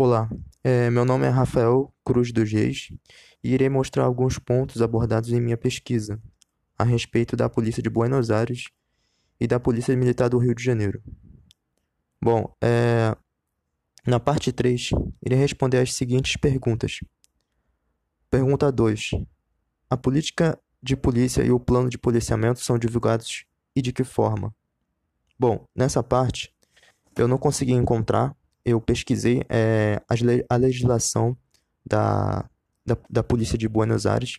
Olá, é, meu nome é Rafael Cruz dos Reis e irei mostrar alguns pontos abordados em minha pesquisa a respeito da Polícia de Buenos Aires e da Polícia Militar do Rio de Janeiro. Bom, é, na parte 3, irei responder as seguintes perguntas. Pergunta 2. A política de polícia e o plano de policiamento são divulgados e de que forma? Bom, nessa parte, eu não consegui encontrar eu pesquisei é, a legislação da, da, da Polícia de Buenos Aires.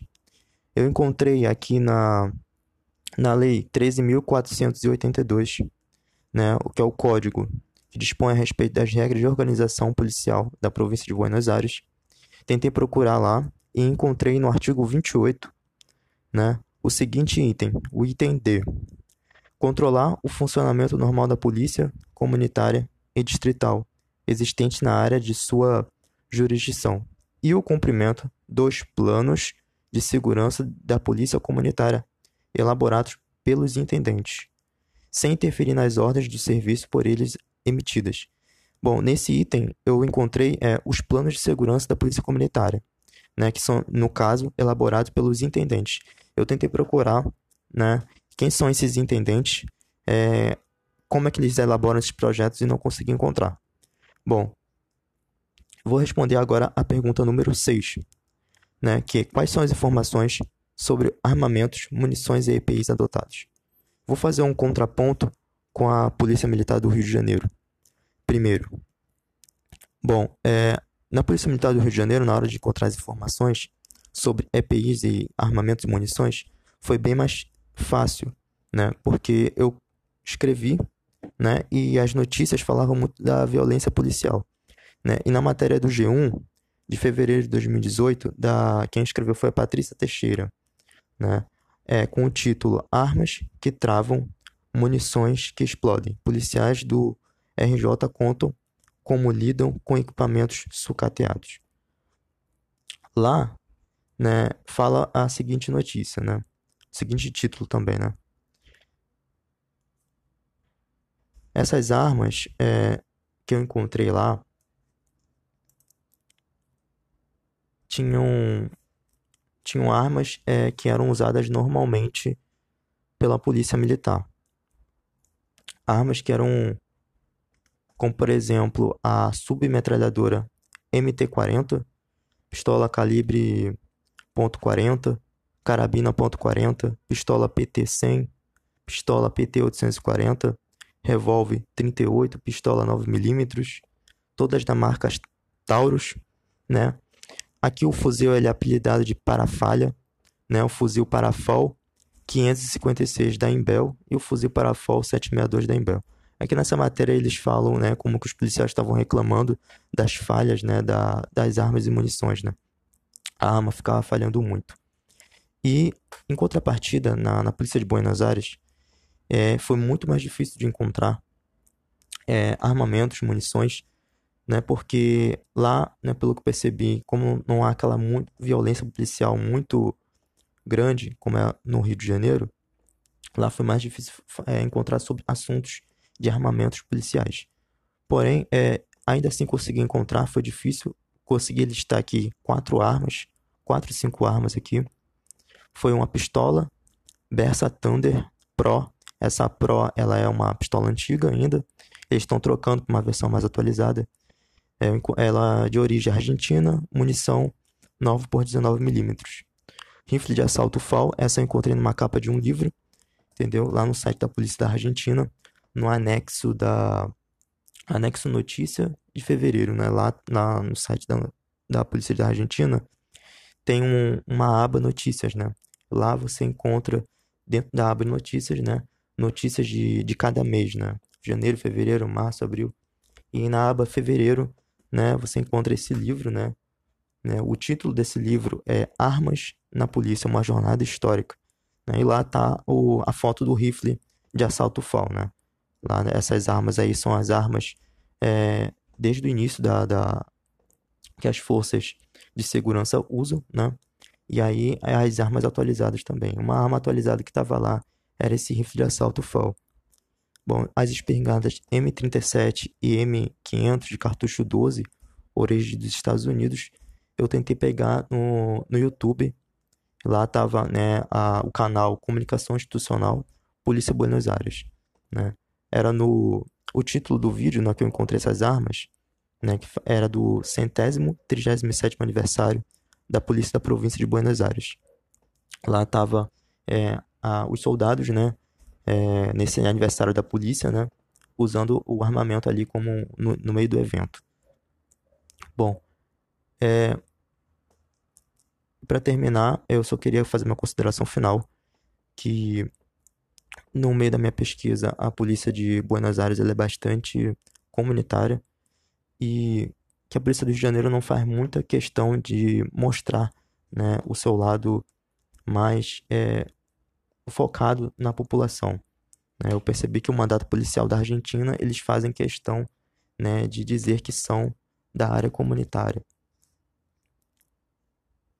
Eu encontrei aqui na, na Lei 13.482, né, o que é o código que dispõe a respeito das regras de organização policial da província de Buenos Aires. Tentei procurar lá e encontrei no artigo 28, né, o seguinte item, o item D. Controlar o funcionamento normal da polícia comunitária e distrital, existente na área de sua jurisdição e o cumprimento dos planos de segurança da Polícia Comunitária elaborados pelos intendentes, sem interferir nas ordens de serviço por eles emitidas. Bom, nesse item eu encontrei é, os planos de segurança da Polícia Comunitária, né, que são, no caso, elaborados pelos intendentes. Eu tentei procurar né, quem são esses intendentes, é, como é que eles elaboram esses projetos e não consegui encontrar. Bom, vou responder agora a pergunta número 6, né, que é, quais são as informações sobre armamentos, munições e EPIs adotados. Vou fazer um contraponto com a Polícia Militar do Rio de Janeiro. Primeiro, bom, é, na Polícia Militar do Rio de Janeiro, na hora de encontrar as informações sobre EPIs e armamentos e munições, foi bem mais fácil, né? Porque eu escrevi né? E as notícias falavam muito da violência policial, né? E na matéria do G1 de fevereiro de 2018, da quem escreveu foi a Patrícia Teixeira, né? É, com o título Armas que travam, munições que explodem. Policiais do RJ contam como lidam com equipamentos sucateados. Lá, né, fala a seguinte notícia, né? Seguinte título também, né? Essas armas é, que eu encontrei lá tinham, tinham armas é, que eram usadas normalmente pela polícia militar. Armas que eram, como por exemplo, a submetralhadora MT-40, pistola calibre .40, carabina .40, pistola PT-100, pistola PT-840, revólver 38, pistola 9mm, todas da marca Taurus, né? Aqui o fuzil ele é apelidado de Parafalha, né? O fuzil Parafal 556 da Imbel e o fuzil Parafal 762 da Imbel. Aqui nessa matéria eles falam, né, como que os policiais estavam reclamando das falhas, né, da, das armas e munições, né? A arma ficava falhando muito. E em contrapartida, na, na polícia de Buenos Aires, é, foi muito mais difícil de encontrar é, armamentos, munições, né? Porque lá, né, pelo que percebi, como não há aquela muito, violência policial muito grande, como é no Rio de Janeiro, lá foi mais difícil é, encontrar sobre assuntos de armamentos policiais. Porém, é, ainda assim consegui encontrar, foi difícil conseguir listar aqui quatro armas, quatro, cinco armas aqui. Foi uma pistola Bersa Thunder Pro essa Pro, ela é uma pistola antiga ainda. Eles estão trocando para uma versão mais atualizada. É, ela é de origem argentina, munição 9 por 19 milímetros. Rifle de assalto FAL, essa eu encontrei numa capa de um livro, entendeu? Lá no site da Polícia da Argentina, no anexo da anexo notícia de fevereiro, né? Lá, lá no site da, da Polícia da Argentina tem um, uma aba notícias, né? Lá você encontra dentro da aba notícias, né? Notícias de, de cada mês, né? Janeiro, fevereiro, março, abril. E na aba fevereiro, né, você encontra esse livro, né? né? O título desse livro é Armas na Polícia, uma jornada histórica. Né? E lá tá o, a foto do rifle de assalto FAL, né? Lá, né, essas armas aí são as armas é, desde o início da, da que as forças de segurança usam, né? E aí as armas atualizadas também. Uma arma atualizada que estava lá era esse rifle de assalto FAL. Bom, as espingardas M37 e M500 de cartucho 12 origem dos Estados Unidos, eu tentei pegar no, no YouTube. Lá estava né, a, o canal Comunicação Institucional Polícia Buenos Aires. Né? Era no o título do vídeo no que eu encontrei essas armas, né, que era do centésimo, trigésimo sétimo aniversário da Polícia da Província de Buenos Aires. Lá estava é, os soldados, né, é, nesse aniversário da polícia, né, usando o armamento ali como no, no meio do evento. Bom, é, para terminar, eu só queria fazer uma consideração final que no meio da minha pesquisa a polícia de Buenos Aires é bastante comunitária e que a polícia do Rio de Janeiro não faz muita questão de mostrar né, o seu lado mais é, focado na população. Né? Eu percebi que o mandato policial da Argentina eles fazem questão né, de dizer que são da área comunitária.